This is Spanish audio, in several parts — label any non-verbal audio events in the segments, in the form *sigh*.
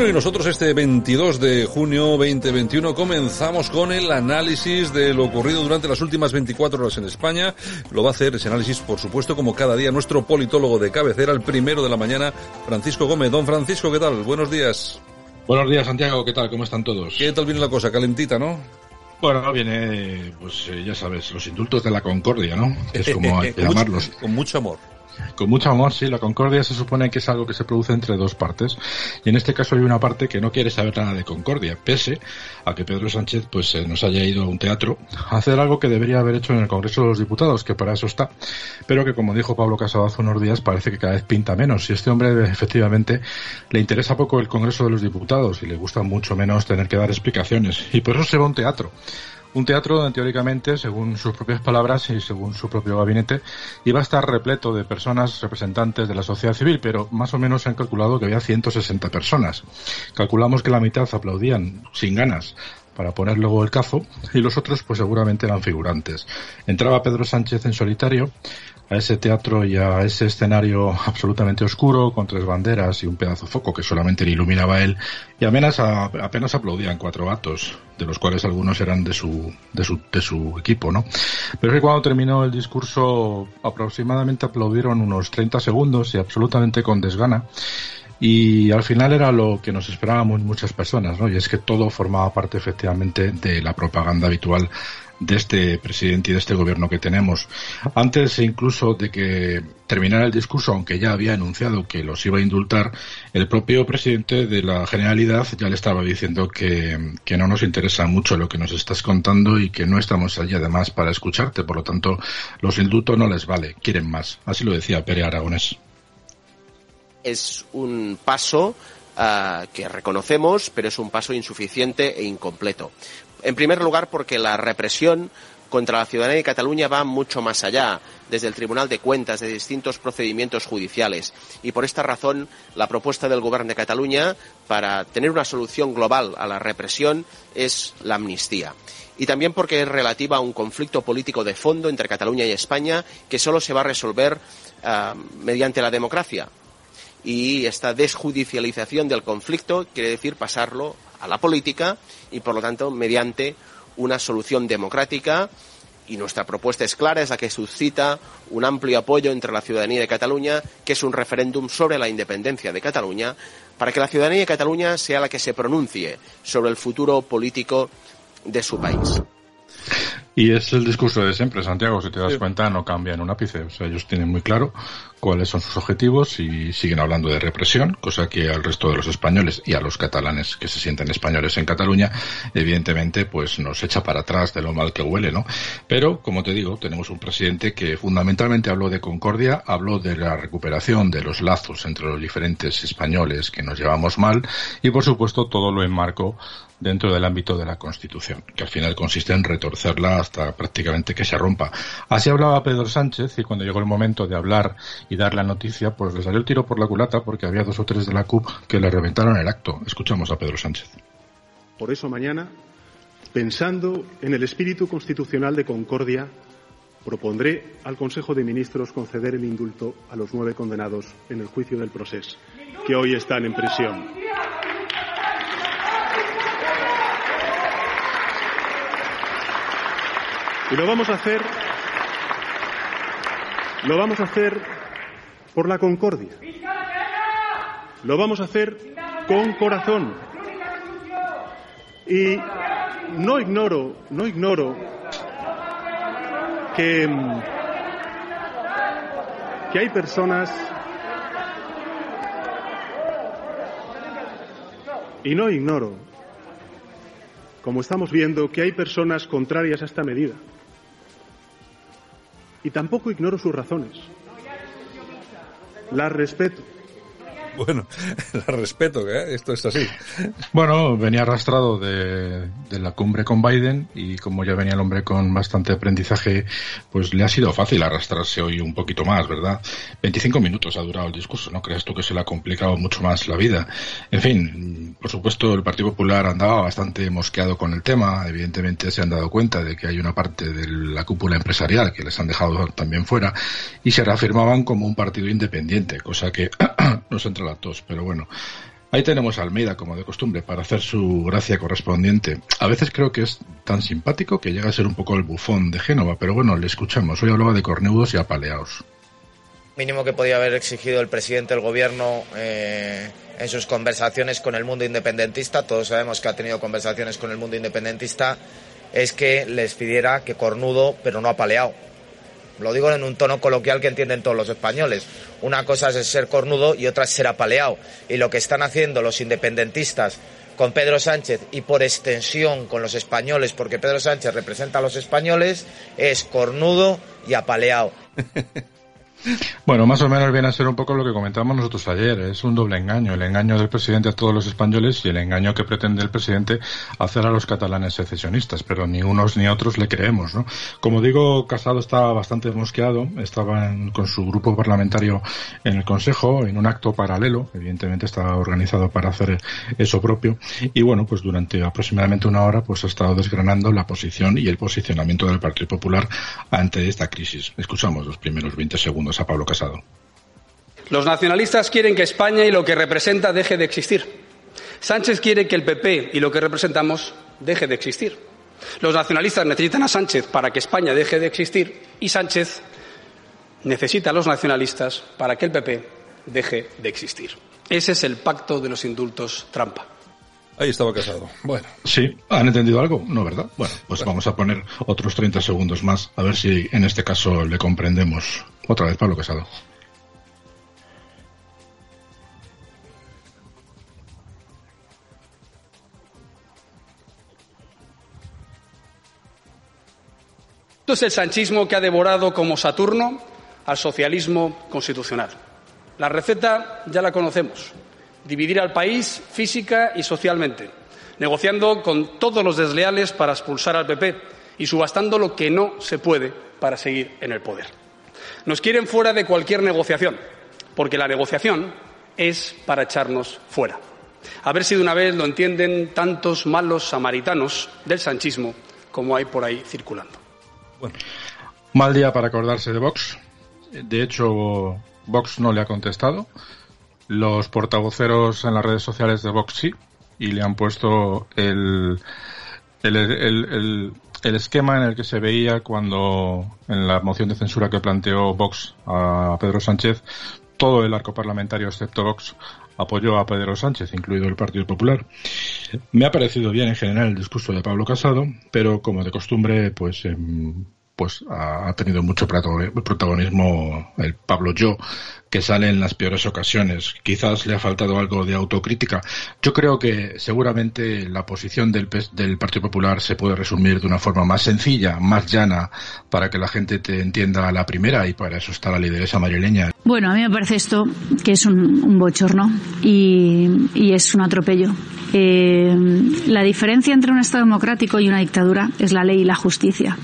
Bueno, y nosotros este 22 de junio 2021 comenzamos con el análisis de lo ocurrido durante las últimas 24 horas en España. Lo va a hacer ese análisis, por supuesto, como cada día, nuestro politólogo de cabecera, el primero de la mañana, Francisco Gómez. Don Francisco, ¿qué tal? Buenos días. Buenos días, Santiago. ¿Qué tal? ¿Cómo están todos? ¿Qué tal viene la cosa? Calentita, ¿no? Bueno, viene, pues eh, ya sabes, los indultos de la concordia, ¿no? Es como hay que *laughs* llamarlos. Con mucho amor. Con mucho amor, sí. La concordia se supone que es algo que se produce entre dos partes. Y en este caso hay una parte que no quiere saber nada de concordia, pese a que Pedro Sánchez pues eh, nos haya ido a un teatro a hacer algo que debería haber hecho en el Congreso de los Diputados, que para eso está. Pero que, como dijo Pablo Casado hace unos días, parece que cada vez pinta menos. Y este hombre, efectivamente, le interesa poco el Congreso de los Diputados y le gusta mucho menos tener que dar explicaciones. Y por eso se va a un teatro. Un teatro donde teóricamente, según sus propias palabras y según su propio gabinete, iba a estar repleto de personas representantes de la sociedad civil, pero más o menos se han calculado que había 160 personas. Calculamos que la mitad aplaudían sin ganas para poner luego el cazo y los otros pues seguramente eran figurantes. Entraba Pedro Sánchez en solitario a ese teatro y a ese escenario absolutamente oscuro con tres banderas y un pedazo foco que solamente le iluminaba él y apenas, apenas aplaudían cuatro gatos de los cuales algunos eran de su, de su, de su equipo, ¿no? Pero es que cuando terminó el discurso aproximadamente aplaudieron unos 30 segundos y absolutamente con desgana y al final era lo que nos esperábamos muchas personas, ¿no? Y es que todo formaba parte efectivamente de la propaganda habitual de este presidente y de este gobierno que tenemos. Antes incluso de que terminara el discurso, aunque ya había anunciado que los iba a indultar, el propio presidente de la Generalidad ya le estaba diciendo que, que no nos interesa mucho lo que nos estás contando y que no estamos allí además para escucharte. Por lo tanto, los indultos no les vale, quieren más. Así lo decía Pere Aragonés. Es un paso uh, que reconocemos, pero es un paso insuficiente e incompleto. En primer lugar, porque la represión contra la ciudadanía de Cataluña va mucho más allá, desde el Tribunal de Cuentas, de distintos procedimientos judiciales. Y por esta razón, la propuesta del Gobierno de Cataluña para tener una solución global a la represión es la amnistía. Y también porque es relativa a un conflicto político de fondo entre Cataluña y España que solo se va a resolver uh, mediante la democracia. Y esta desjudicialización del conflicto quiere decir pasarlo a la política y, por lo tanto, mediante una solución democrática y nuestra propuesta es clara, es la que suscita un amplio apoyo entre la ciudadanía de Cataluña, que es un referéndum sobre la independencia de Cataluña, para que la ciudadanía de Cataluña sea la que se pronuncie sobre el futuro político de su país. Y es el discurso de siempre, Santiago, si te das cuenta, no cambia en un ápice. O sea, ellos tienen muy claro cuáles son sus objetivos y siguen hablando de represión, cosa que al resto de los españoles y a los catalanes que se sienten españoles en Cataluña, evidentemente, pues nos echa para atrás de lo mal que huele, ¿no? Pero, como te digo, tenemos un presidente que fundamentalmente habló de concordia, habló de la recuperación de los lazos entre los diferentes españoles que nos llevamos mal y, por supuesto, todo lo enmarcó dentro del ámbito de la Constitución, que al final consiste en retorcerla hasta prácticamente que se rompa. Así hablaba Pedro Sánchez y cuando llegó el momento de hablar y dar la noticia, pues le salió el tiro por la culata porque había dos o tres de la CUP que le reventaron el acto. Escuchamos a Pedro Sánchez. Por eso mañana, pensando en el espíritu constitucional de concordia, propondré al Consejo de Ministros conceder el indulto a los nueve condenados en el juicio del proceso, que hoy están en prisión. Y lo vamos a hacer, lo vamos a hacer por la concordia. Lo vamos a hacer con corazón. Y no ignoro, no ignoro que, que hay personas y no ignoro, como estamos viendo, que hay personas contrarias a esta medida. Y tampoco ignoro sus razones. Las respeto. Bueno, *laughs* la respeto, ¿eh? esto es así. Bueno, venía arrastrado de, la cumbre con Biden y como ya venía el hombre con bastante aprendizaje, pues le ha sido fácil arrastrarse hoy un poquito más, ¿verdad? 25 minutos ha durado el discurso, ¿no crees tú que se le ha complicado mucho más la vida? En fin, por supuesto, el Partido Popular andaba bastante mosqueado con el tema, evidentemente se han dado cuenta de que hay una parte de la cúpula empresarial que les han dejado también fuera y se reafirmaban como un partido independiente, cosa que *clears throat* nos entra la tos, pero bueno. Ahí tenemos a Almeida, como de costumbre, para hacer su gracia correspondiente. A veces creo que es tan simpático que llega a ser un poco el bufón de Génova, pero bueno, le escuchamos. Hoy hablaba de cornudos y apaleados. Mínimo que podía haber exigido el presidente del gobierno eh, en sus conversaciones con el mundo independentista, todos sabemos que ha tenido conversaciones con el mundo independentista, es que les pidiera que cornudo, pero no apaleado lo digo en un tono coloquial que entienden todos los españoles. Una cosa es ser cornudo y otra es ser apaleado. Y lo que están haciendo los independentistas con Pedro Sánchez y por extensión con los españoles, porque Pedro Sánchez representa a los españoles, es cornudo y apaleado. *laughs* Bueno, más o menos viene a ser un poco lo que comentábamos nosotros ayer. Es un doble engaño. El engaño del presidente a todos los españoles y el engaño que pretende el presidente hacer a los catalanes secesionistas. Pero ni unos ni otros le creemos, ¿no? Como digo, Casado estaba bastante mosqueado. Estaba con su grupo parlamentario en el Consejo, en un acto paralelo. Evidentemente estaba organizado para hacer eso propio. Y bueno, pues durante aproximadamente una hora, pues ha estado desgranando la posición y el posicionamiento del Partido Popular ante esta crisis. Escuchamos los primeros 20 segundos a Pablo Casado. Los nacionalistas quieren que España y lo que representa deje de existir. Sánchez quiere que el PP y lo que representamos deje de existir. Los nacionalistas necesitan a Sánchez para que España deje de existir y Sánchez necesita a los nacionalistas para que el PP deje de existir. Ese es el pacto de los indultos trampa. Ahí estaba casado. Bueno. Sí, ¿han entendido algo? No, ¿verdad? Bueno, pues vamos a poner otros 30 segundos más, a ver si en este caso le comprendemos. Otra vez, Pablo Casado. Esto es el sanchismo que ha devorado como Saturno al socialismo constitucional. La receta ya la conocemos. Dividir al país física y socialmente, negociando con todos los desleales para expulsar al PP y subastando lo que no se puede para seguir en el poder. Nos quieren fuera de cualquier negociación, porque la negociación es para echarnos fuera. A ver si de una vez lo entienden tantos malos samaritanos del sanchismo como hay por ahí circulando. Bueno. Mal día para acordarse de Vox. De hecho, Vox no le ha contestado. Los portavoceros en las redes sociales de Vox sí, y le han puesto el, el, el, el esquema en el que se veía cuando en la moción de censura que planteó Vox a Pedro Sánchez, todo el arco parlamentario excepto Vox apoyó a Pedro Sánchez, incluido el Partido Popular. Me ha parecido bien en general el discurso de Pablo Casado, pero como de costumbre, pues em, pues ha tenido mucho protagonismo el Pablo Yo, que sale en las peores ocasiones. Quizás le ha faltado algo de autocrítica. Yo creo que seguramente la posición del, del Partido Popular se puede resumir de una forma más sencilla, más llana, para que la gente te entienda a la primera y para eso está la lideresa madrileña. Bueno, a mí me parece esto que es un, bochorno y, es un atropello. Eh, la diferencia entre un Estado democrático y una dictadura es la ley y la justicia.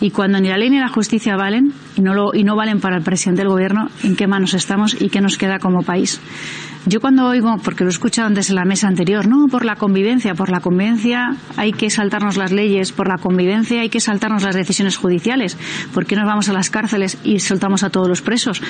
Y cuando ni la ley ni la justicia valen, y no, lo, y no valen para el presidente del gobierno, ¿en qué manos estamos y qué nos queda como país? Yo cuando oigo, porque lo he escuchado antes en la mesa anterior, no, por la convivencia, por la convivencia hay que saltarnos las leyes, por la convivencia hay que saltarnos las decisiones judiciales, ¿por qué nos vamos a las cárceles y soltamos a todos los presos?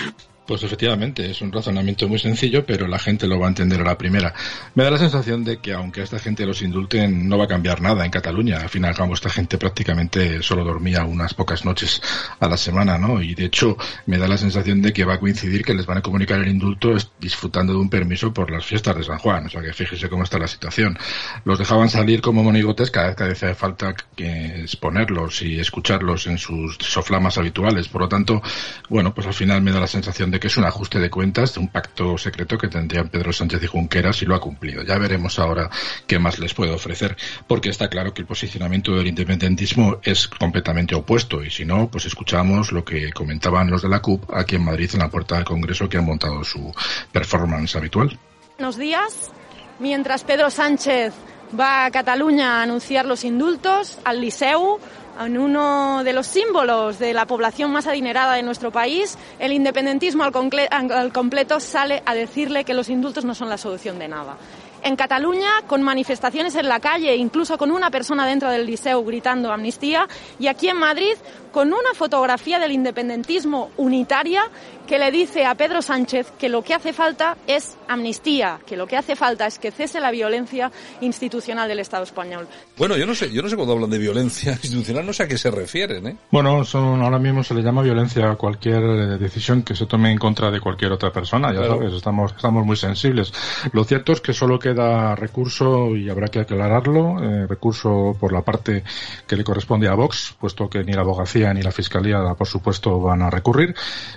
Pues efectivamente, es un razonamiento muy sencillo, pero la gente lo va a entender a la primera. Me da la sensación de que aunque a esta gente los indulten, no va a cambiar nada en Cataluña. Al final, como esta gente prácticamente solo dormía unas pocas noches a la semana, ¿no? Y de hecho, me da la sensación de que va a coincidir que les van a comunicar el indulto disfrutando de un permiso por las fiestas de San Juan. O sea que fíjese cómo está la situación. Los dejaban salir como monigotes cada vez que hace falta que exponerlos y escucharlos en sus soflamas habituales. Por lo tanto, bueno, pues al final me da la sensación de que es un ajuste de cuentas de un pacto secreto que tendrían Pedro Sánchez y Junqueras y lo ha cumplido. Ya veremos ahora qué más les puede ofrecer, porque está claro que el posicionamiento del independentismo es completamente opuesto y si no, pues escuchamos lo que comentaban los de la CUP aquí en Madrid en la puerta del Congreso que han montado su performance habitual. Buenos días. Mientras Pedro Sánchez va a Cataluña a anunciar los indultos al Liceu, en uno de los símbolos de la población más adinerada de nuestro país, el independentismo al, al, completo sale a decirle que los indultos no son la solución de nada. En Cataluña, con manifestaciones en la calle, incluso con una persona dentro del liceo gritando amnistía, y aquí en Madrid, con una fotografía del independentismo unitaria que le dice a Pedro Sánchez que lo que hace falta es amnistía, que lo que hace falta es que cese la violencia institucional del Estado español. Bueno, yo no sé, yo no sé cuando hablan de violencia *laughs* institucional, no sé a qué se refieren, ¿eh? Bueno, son, ahora mismo se le llama violencia a cualquier eh, decisión que se tome en contra de cualquier otra persona, ya sabes, estamos, estamos muy sensibles. Lo cierto es que solo queda recurso, y habrá que aclararlo, eh, recurso por la parte que le corresponde a Vox, puesto que ni la abogacía ni la fiscalía, por supuesto, van a recurrir.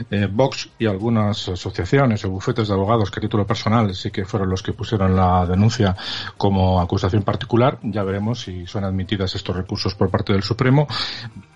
Eh, Vox y algunas asociaciones o bufetes de abogados que a título personal sí que fueron los que pusieron la denuncia como acusación particular. Ya veremos si son admitidas estos recursos por parte del Supremo.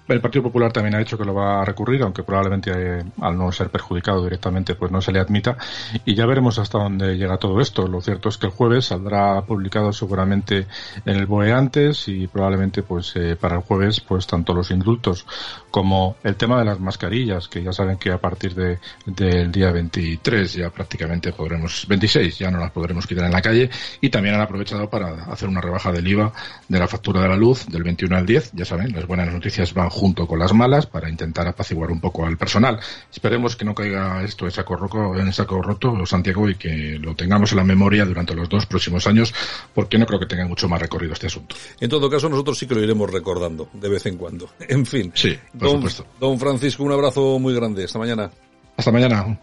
El Partido Popular también ha dicho que lo va a recurrir, aunque probablemente eh, al no ser perjudicado directamente pues no se le admita. Y ya veremos hasta dónde llega todo esto. Lo cierto es que el jueves saldrá publicado seguramente en el BOE antes y probablemente pues eh, para el jueves pues tanto los indultos como el tema de las mascarillas, que ya saben que a partir de, del día 23 ya prácticamente podremos, 26 ya no las podremos quitar en la calle y también han aprovechado para hacer una rebaja del IVA de la factura de la luz del 21 al 10. Ya saben, las buenas noticias van junto con las malas para intentar apaciguar un poco al personal. Esperemos que no caiga esto en saco, roto, en saco roto, Santiago, y que lo tengamos en la memoria durante los dos próximos años, porque no creo que tenga mucho más recorrido este asunto. En todo caso, nosotros sí que lo iremos recordando de vez en cuando. *laughs* En fin. Sí, por don, supuesto. Don Francisco, un abrazo muy grande. Hasta mañana. Hasta mañana.